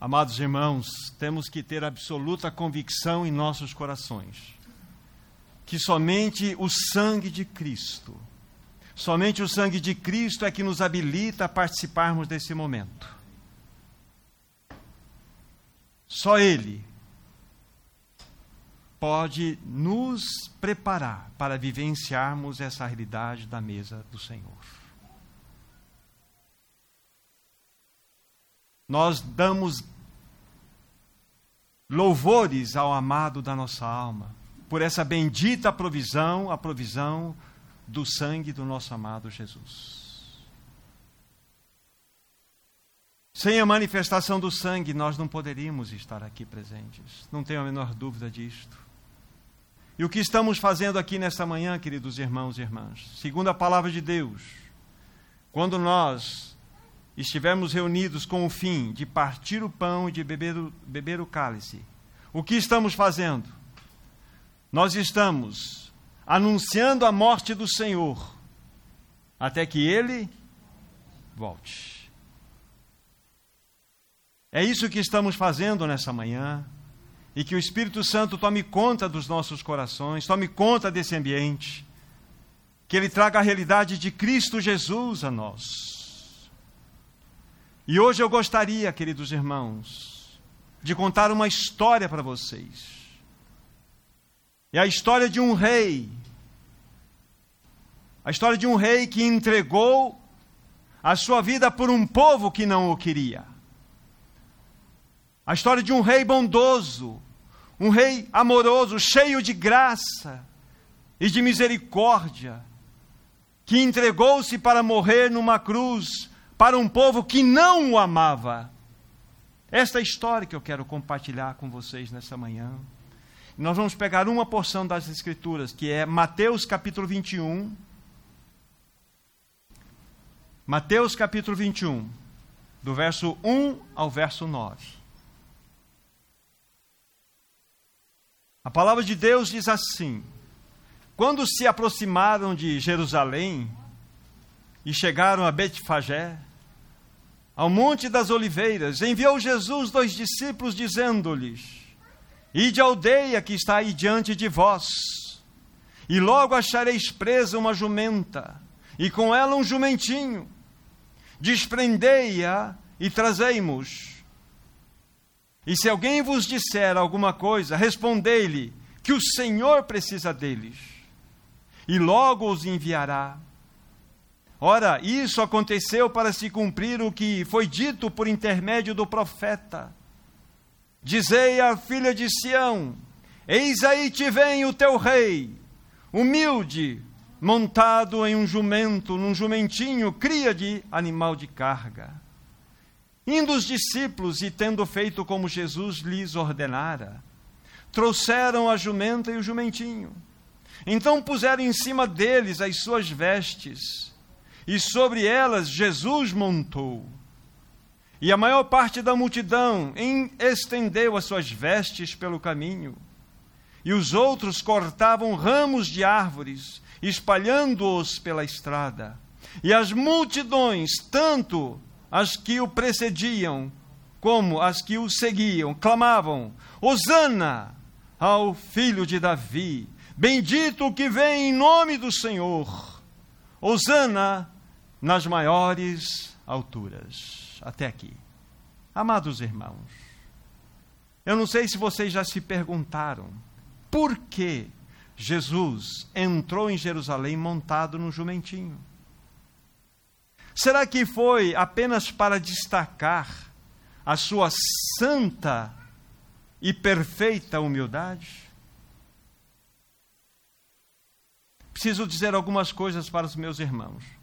Amados irmãos, temos que ter absoluta convicção em nossos corações que somente o sangue de Cristo, somente o sangue de Cristo é que nos habilita a participarmos desse momento. Só Ele pode nos preparar para vivenciarmos essa realidade da mesa do Senhor. Nós damos louvores ao amado da nossa alma, por essa bendita provisão, a provisão do sangue do nosso amado Jesus. Sem a manifestação do sangue, nós não poderíamos estar aqui presentes. Não tenho a menor dúvida disto. E o que estamos fazendo aqui nesta manhã, queridos irmãos e irmãs, segundo a palavra de Deus, quando nós estivermos reunidos com o fim de partir o pão e de beber o, beber o cálice, o que estamos fazendo? Nós estamos anunciando a morte do Senhor até que ele volte. É isso que estamos fazendo nessa manhã e que o Espírito Santo tome conta dos nossos corações, tome conta desse ambiente, que ele traga a realidade de Cristo Jesus a nós. E hoje eu gostaria, queridos irmãos, de contar uma história para vocês. É a história de um rei. A história de um rei que entregou a sua vida por um povo que não o queria. A história de um rei bondoso, um rei amoroso, cheio de graça e de misericórdia, que entregou-se para morrer numa cruz para um povo que não o amava. Esta é a história que eu quero compartilhar com vocês nessa manhã. Nós vamos pegar uma porção das Escrituras, que é Mateus capítulo 21. Mateus capítulo 21, do verso 1 ao verso 9. A palavra de Deus diz assim: Quando se aproximaram de Jerusalém e chegaram a Betfagé, ao Monte das Oliveiras, enviou Jesus dois discípulos, dizendo-lhes: Ide à aldeia que está aí diante de vós, e logo achareis presa uma jumenta, e com ela um jumentinho. Desprendei-a e trazei-mos. E se alguém vos disser alguma coisa, respondei-lhe que o Senhor precisa deles, e logo os enviará. Ora, isso aconteceu para se cumprir o que foi dito por intermédio do profeta. Dizei à filha de Sião: Eis aí te vem o teu rei, humilde, montado em um jumento, num jumentinho, cria de animal de carga. Indo os discípulos e tendo feito como Jesus lhes ordenara, trouxeram a jumenta e o jumentinho. Então puseram em cima deles as suas vestes e sobre elas Jesus montou. E a maior parte da multidão estendeu as suas vestes pelo caminho. E os outros cortavam ramos de árvores, espalhando-os pela estrada. E as multidões, tanto as que o precediam como as que o seguiam, clamavam: Hosana ao filho de Davi, bendito o que vem em nome do Senhor. Hosana nas maiores alturas. Até aqui. Amados irmãos, eu não sei se vocês já se perguntaram por que Jesus entrou em Jerusalém montado num jumentinho. Será que foi apenas para destacar a sua santa e perfeita humildade? Preciso dizer algumas coisas para os meus irmãos.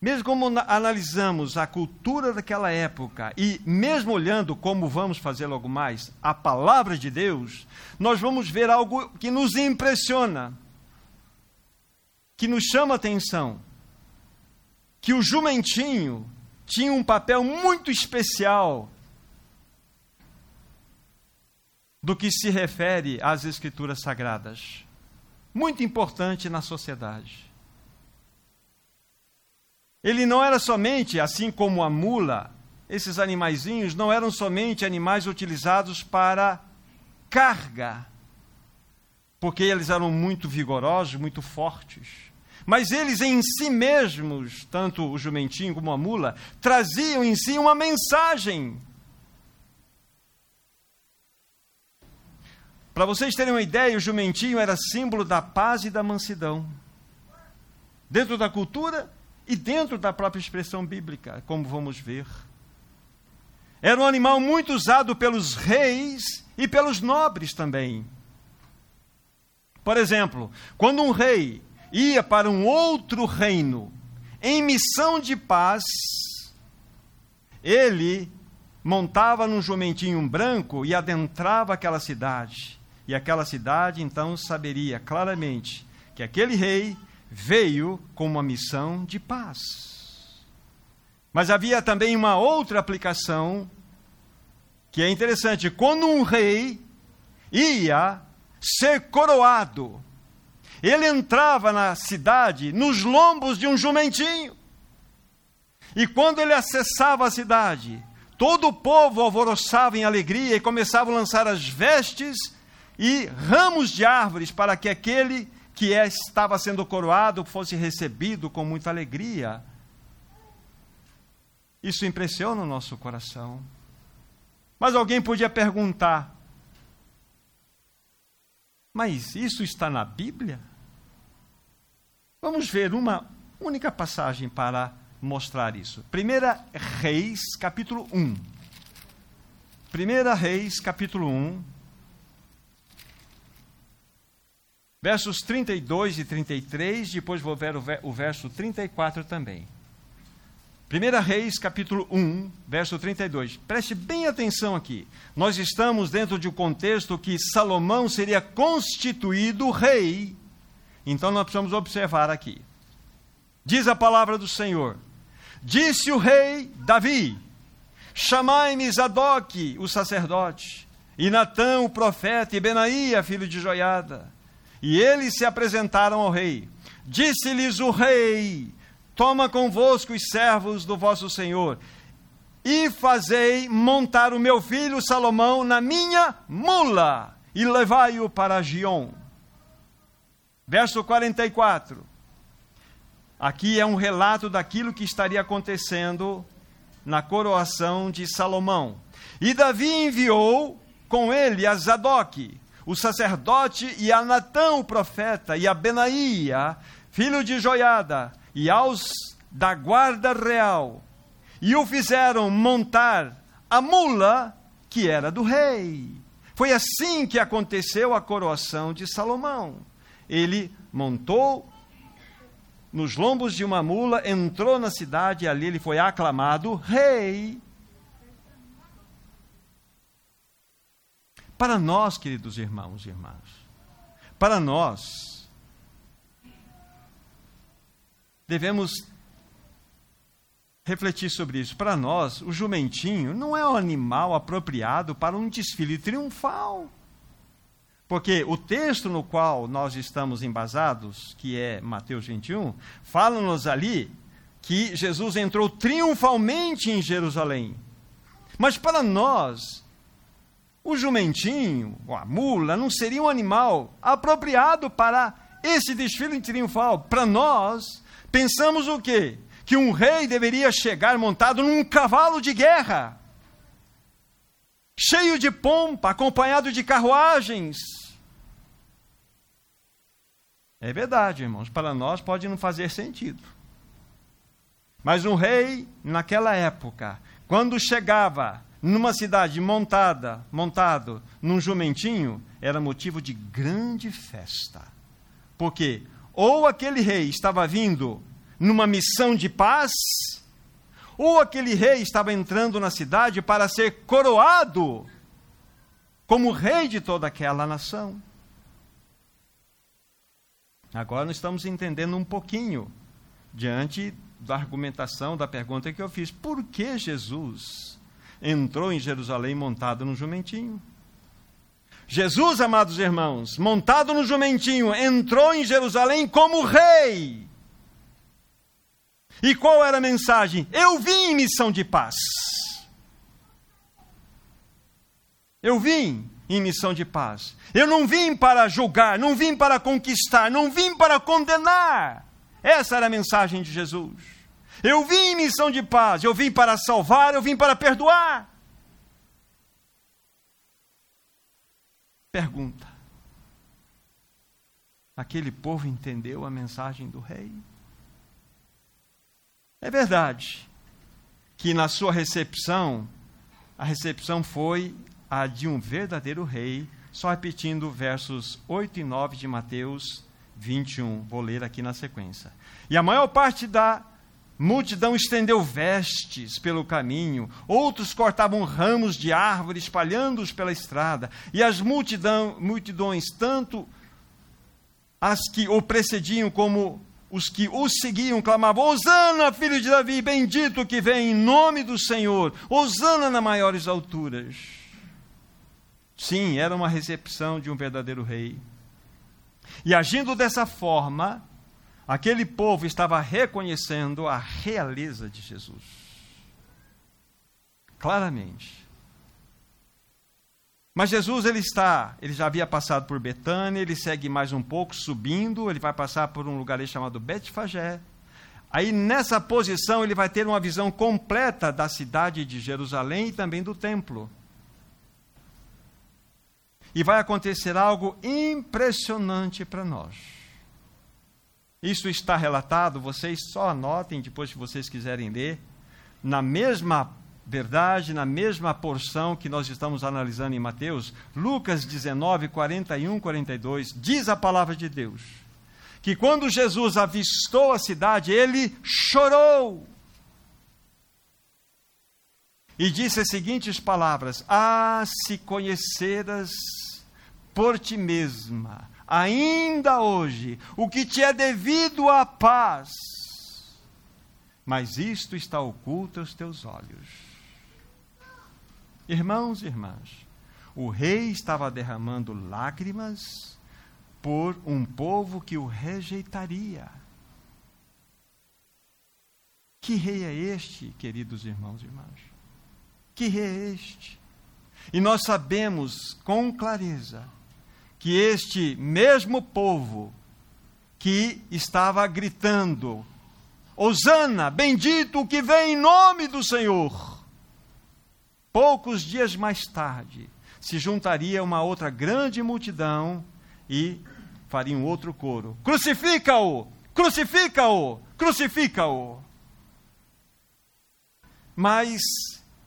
Mesmo como analisamos a cultura daquela época e mesmo olhando como vamos fazer logo mais, a palavra de Deus, nós vamos ver algo que nos impressiona, que nos chama atenção, que o jumentinho tinha um papel muito especial do que se refere às escrituras sagradas. Muito importante na sociedade. Ele não era somente, assim como a mula esses animaizinhos não eram somente animais utilizados para carga, porque eles eram muito vigorosos, muito fortes. Mas eles em si mesmos, tanto o jumentinho como a mula, traziam em si uma mensagem. Para vocês terem uma ideia, o jumentinho era símbolo da paz e da mansidão. Dentro da cultura e dentro da própria expressão bíblica, como vamos ver. Era um animal muito usado pelos reis e pelos nobres também. Por exemplo, quando um rei ia para um outro reino em missão de paz, ele montava num jumentinho branco e adentrava aquela cidade. E aquela cidade então saberia claramente que aquele rei veio com uma missão de paz. Mas havia também uma outra aplicação que é interessante. Quando um rei ia ser coroado, ele entrava na cidade nos lombos de um jumentinho. E quando ele acessava a cidade, todo o povo alvoroçava em alegria e começava a lançar as vestes e ramos de árvores para que aquele que é, estava sendo coroado fosse recebido com muita alegria. Isso impressiona o nosso coração. Mas alguém podia perguntar: mas isso está na Bíblia? Vamos ver uma única passagem para mostrar isso. Primeira Reis, capítulo 1. Primeira Reis, capítulo 1. Versos 32 e 33, depois vou ver o verso 34 também. 1 Reis, capítulo 1, verso 32. Preste bem atenção aqui. Nós estamos dentro de um contexto que Salomão seria constituído rei. Então nós precisamos observar aqui. Diz a palavra do Senhor: Disse o rei Davi: Chamai-me Zadok, o sacerdote, e Natã, o profeta, e Benaía, filho de Joiada e eles se apresentaram ao rei. Disse-lhes o rei: Toma convosco os servos do vosso senhor, e fazei montar o meu filho Salomão na minha mula, e levai-o para Gion. Verso 44. Aqui é um relato daquilo que estaria acontecendo na coroação de Salomão. E Davi enviou com ele a Zadok, o sacerdote e a Natã, o profeta, e a Benaía, filho de Joiada, e aos da guarda real, e o fizeram montar a mula que era do rei. Foi assim que aconteceu a coroação de Salomão. Ele montou nos lombos de uma mula, entrou na cidade e ali ele foi aclamado rei. Para nós, queridos irmãos e irmãs, para nós, devemos refletir sobre isso. Para nós, o jumentinho não é um animal apropriado para um desfile triunfal. Porque o texto no qual nós estamos embasados, que é Mateus 21, fala-nos ali que Jesus entrou triunfalmente em Jerusalém. Mas para nós, o jumentinho, a mula, não seria um animal apropriado para esse desfile triunfal. Para nós, pensamos o quê? Que um rei deveria chegar montado num cavalo de guerra, cheio de pompa, acompanhado de carruagens. É verdade, irmãos, para nós pode não fazer sentido. Mas um rei, naquela época, quando chegava numa cidade montada, montado num jumentinho, era motivo de grande festa. Porque ou aquele rei estava vindo numa missão de paz, ou aquele rei estava entrando na cidade para ser coroado como rei de toda aquela nação. Agora nós estamos entendendo um pouquinho diante da argumentação da pergunta que eu fiz: por que Jesus entrou em Jerusalém montado no jumentinho. Jesus, amados irmãos, montado no jumentinho, entrou em Jerusalém como rei. E qual era a mensagem? Eu vim em missão de paz. Eu vim em missão de paz. Eu não vim para julgar, não vim para conquistar, não vim para condenar. Essa era a mensagem de Jesus. Eu vim em missão de paz, eu vim para salvar, eu vim para perdoar. Pergunta: aquele povo entendeu a mensagem do rei? É verdade que na sua recepção, a recepção foi a de um verdadeiro rei, só repetindo versos 8 e 9 de Mateus 21. Vou ler aqui na sequência. E a maior parte da multidão estendeu vestes pelo caminho, outros cortavam ramos de árvore, espalhando-os pela estrada, e as multidão, multidões, tanto as que o precediam como os que o seguiam clamavam: Hosana, filho de Davi, bendito que vem em nome do Senhor, Hosana nas maiores alturas. Sim, era uma recepção de um verdadeiro rei. E agindo dessa forma, aquele povo estava reconhecendo a realeza de Jesus. Claramente. Mas Jesus ele está, ele já havia passado por Betânia, ele segue mais um pouco subindo, ele vai passar por um lugar chamado Betfagé. Aí nessa posição ele vai ter uma visão completa da cidade de Jerusalém e também do templo. E vai acontecer algo impressionante para nós. Isso está relatado, vocês só anotem depois se vocês quiserem ler, na mesma verdade na mesma porção que nós estamos analisando em Mateus, Lucas 19, 41, 42, diz a palavra de Deus que quando Jesus avistou a cidade, ele chorou. E disse as seguintes palavras: Ah, se conheceras por ti mesma, ainda hoje, o que te é devido à paz, mas isto está oculto aos teus olhos. Irmãos e irmãs, o rei estava derramando lágrimas por um povo que o rejeitaria. Que rei é este, queridos irmãos e irmãs? Que rei é este? E nós sabemos com clareza que este mesmo povo que estava gritando: Hosana, bendito o que vem em nome do Senhor Poucos dias mais tarde, se juntaria uma outra grande multidão e faria um outro coro: Crucifica-o! Crucifica-o! Crucifica-o! Mas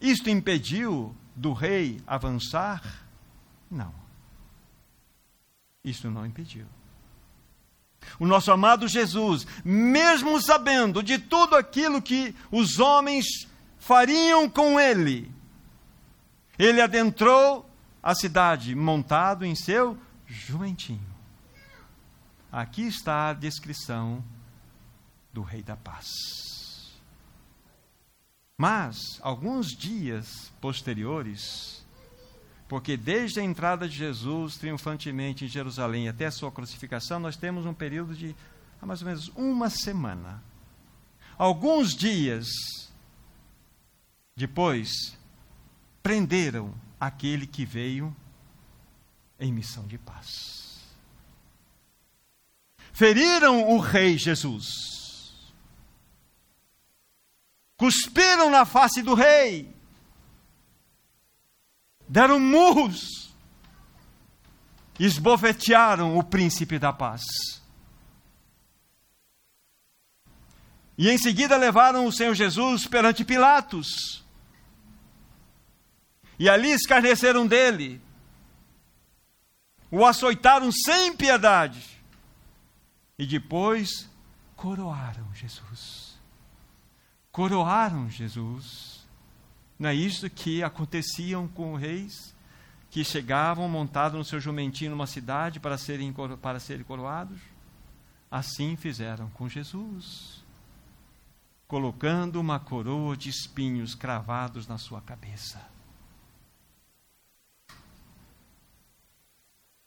isto impediu do rei avançar? Não. Isso não impediu. O nosso amado Jesus, mesmo sabendo de tudo aquilo que os homens fariam com ele, ele adentrou a cidade montado em seu jumentinho. Aqui está a descrição do Rei da Paz. Mas, alguns dias posteriores, porque desde a entrada de Jesus triunfantemente em Jerusalém até a sua crucificação, nós temos um período de mais ou menos uma semana. Alguns dias depois, prenderam aquele que veio em missão de paz. Feriram o rei Jesus. Cuspiram na face do rei. Deram murros. Esbofetearam o príncipe da paz. E em seguida levaram o Senhor Jesus perante Pilatos e ali escarneceram dele, o açoitaram sem piedade, e depois coroaram Jesus. Coroaram Jesus. Não é isso que aconteciam com reis que chegavam montados no seu jumentinho numa cidade para serem, para serem coroados? Assim fizeram com Jesus, colocando uma coroa de espinhos cravados na sua cabeça.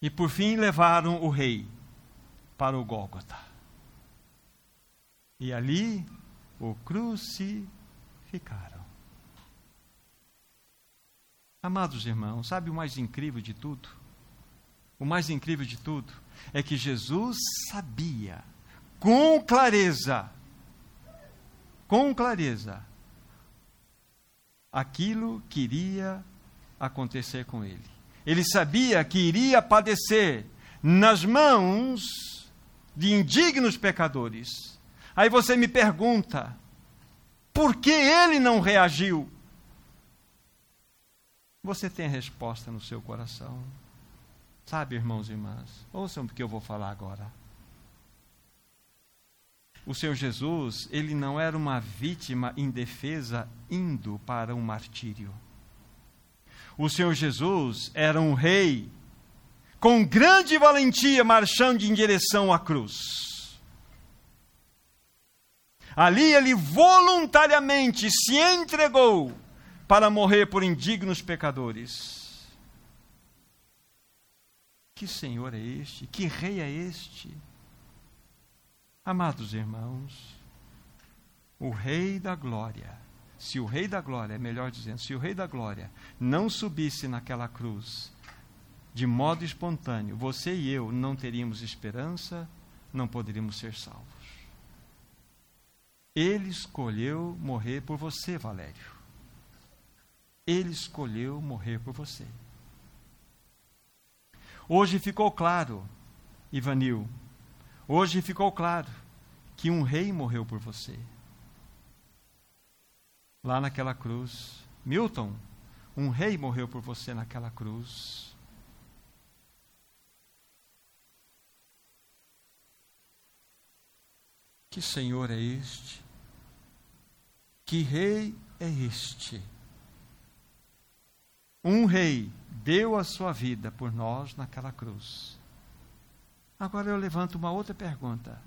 E por fim levaram o rei para o Gólgota. E ali o crucificaram. Amados irmãos, sabe o mais incrível de tudo? O mais incrível de tudo é que Jesus sabia com clareza, com clareza, aquilo que iria acontecer com ele. Ele sabia que iria padecer nas mãos de indignos pecadores. Aí você me pergunta, por que ele não reagiu? Você tem a resposta no seu coração. Sabe, irmãos e irmãs, ouçam o que eu vou falar agora. O Senhor Jesus, ele não era uma vítima indefesa indo para um martírio. O Senhor Jesus era um rei com grande valentia marchando em direção à cruz. Ali ele voluntariamente se entregou para morrer por indignos pecadores. Que Senhor é este? Que Rei é este? Amados irmãos, o Rei da Glória, se o Rei da Glória, melhor dizendo, se o Rei da Glória não subisse naquela cruz de modo espontâneo, você e eu não teríamos esperança, não poderíamos ser salvos. Ele escolheu morrer por você, Valério. Ele escolheu morrer por você. Hoje ficou claro, Ivanil, hoje ficou claro que um rei morreu por você. Lá naquela cruz. Milton, um rei morreu por você naquela cruz. Que Senhor é este? Que Rei é este? Um rei deu a sua vida por nós naquela cruz. Agora eu levanto uma outra pergunta.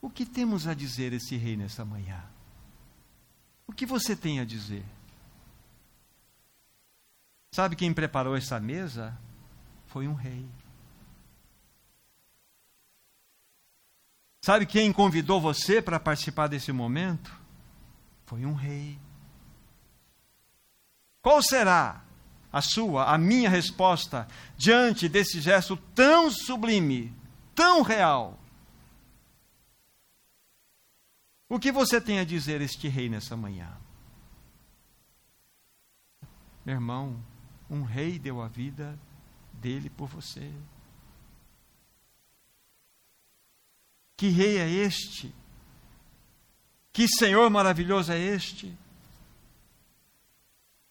O que temos a dizer esse rei nessa manhã? O que você tem a dizer? Sabe quem preparou essa mesa? Foi um rei. Sabe quem convidou você para participar desse momento? Foi um rei. Qual será a sua, a minha resposta diante desse gesto tão sublime, tão real? O que você tem a dizer a este rei nessa manhã? Meu irmão, um rei deu a vida dele por você. Que rei é este? Que Senhor maravilhoso é este?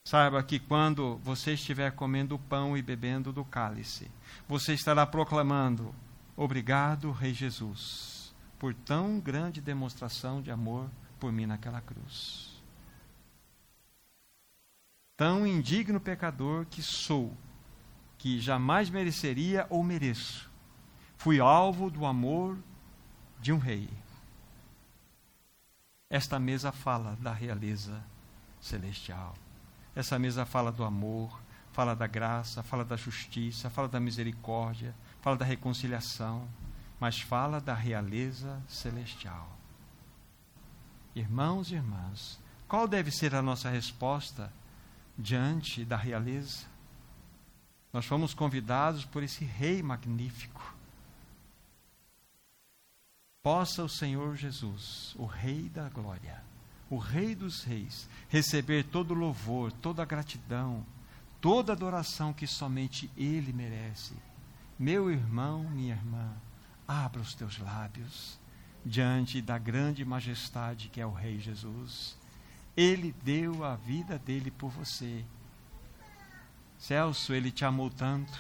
Saiba que quando você estiver comendo o pão e bebendo do cálice, você estará proclamando: Obrigado, Rei Jesus, por tão grande demonstração de amor por mim naquela cruz. Tão indigno pecador que sou, que jamais mereceria ou mereço, fui alvo do amor de um rei. Esta mesa fala da realeza celestial. Essa mesa fala do amor, fala da graça, fala da justiça, fala da misericórdia, fala da reconciliação, mas fala da realeza celestial. Irmãos e irmãs, qual deve ser a nossa resposta diante da realeza? Nós fomos convidados por esse Rei magnífico possa o Senhor Jesus, o Rei da Glória, o Rei dos Reis, receber todo louvor, toda gratidão, toda adoração que somente Ele merece. Meu irmão, minha irmã, abra os teus lábios diante da grande majestade que é o Rei Jesus. Ele deu a vida dele por você. Celso, ele te amou tanto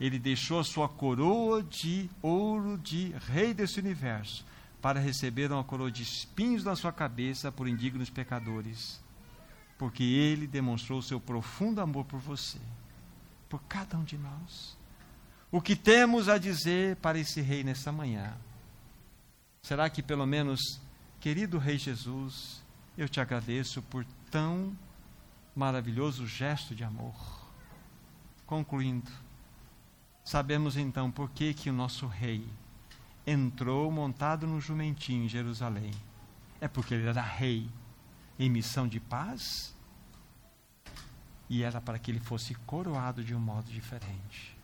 ele deixou a sua coroa de ouro de rei desse universo para receber uma coroa de espinhos na sua cabeça por indignos pecadores, porque ele demonstrou seu profundo amor por você, por cada um de nós. O que temos a dizer para esse rei nessa manhã? Será que pelo menos, querido Rei Jesus, eu te agradeço por tão maravilhoso gesto de amor? Concluindo, Sabemos então por que, que o nosso rei entrou montado no jumentinho em Jerusalém. É porque ele era rei em missão de paz? E era para que ele fosse coroado de um modo diferente.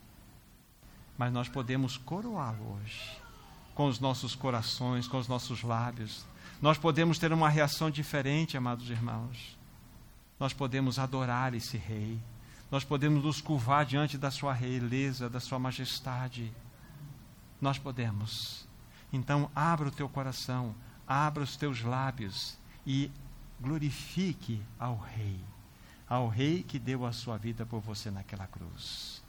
Mas nós podemos coroá-lo hoje, com os nossos corações, com os nossos lábios. Nós podemos ter uma reação diferente, amados irmãos. Nós podemos adorar esse rei. Nós podemos nos curvar diante da sua realeza, da sua majestade. Nós podemos. Então, abra o teu coração, abra os teus lábios e glorifique ao Rei, ao Rei que deu a sua vida por você naquela cruz.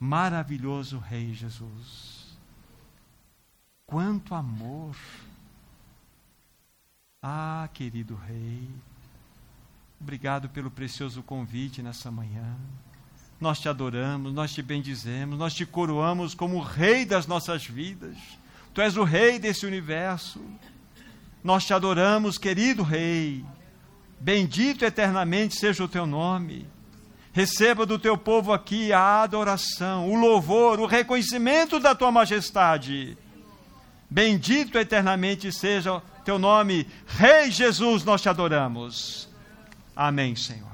Maravilhoso Rei Jesus. Quanto amor. Ah, querido Rei, obrigado pelo precioso convite nessa manhã. Nós te adoramos, nós te bendizemos, nós te coroamos como o Rei das nossas vidas. Tu és o Rei desse universo. Nós te adoramos, querido Rei. Bendito eternamente seja o teu nome. Receba do teu povo aqui a adoração, o louvor, o reconhecimento da tua majestade. Bendito eternamente seja o teu nome, Rei Jesus, nós te adoramos. Amém, Senhor.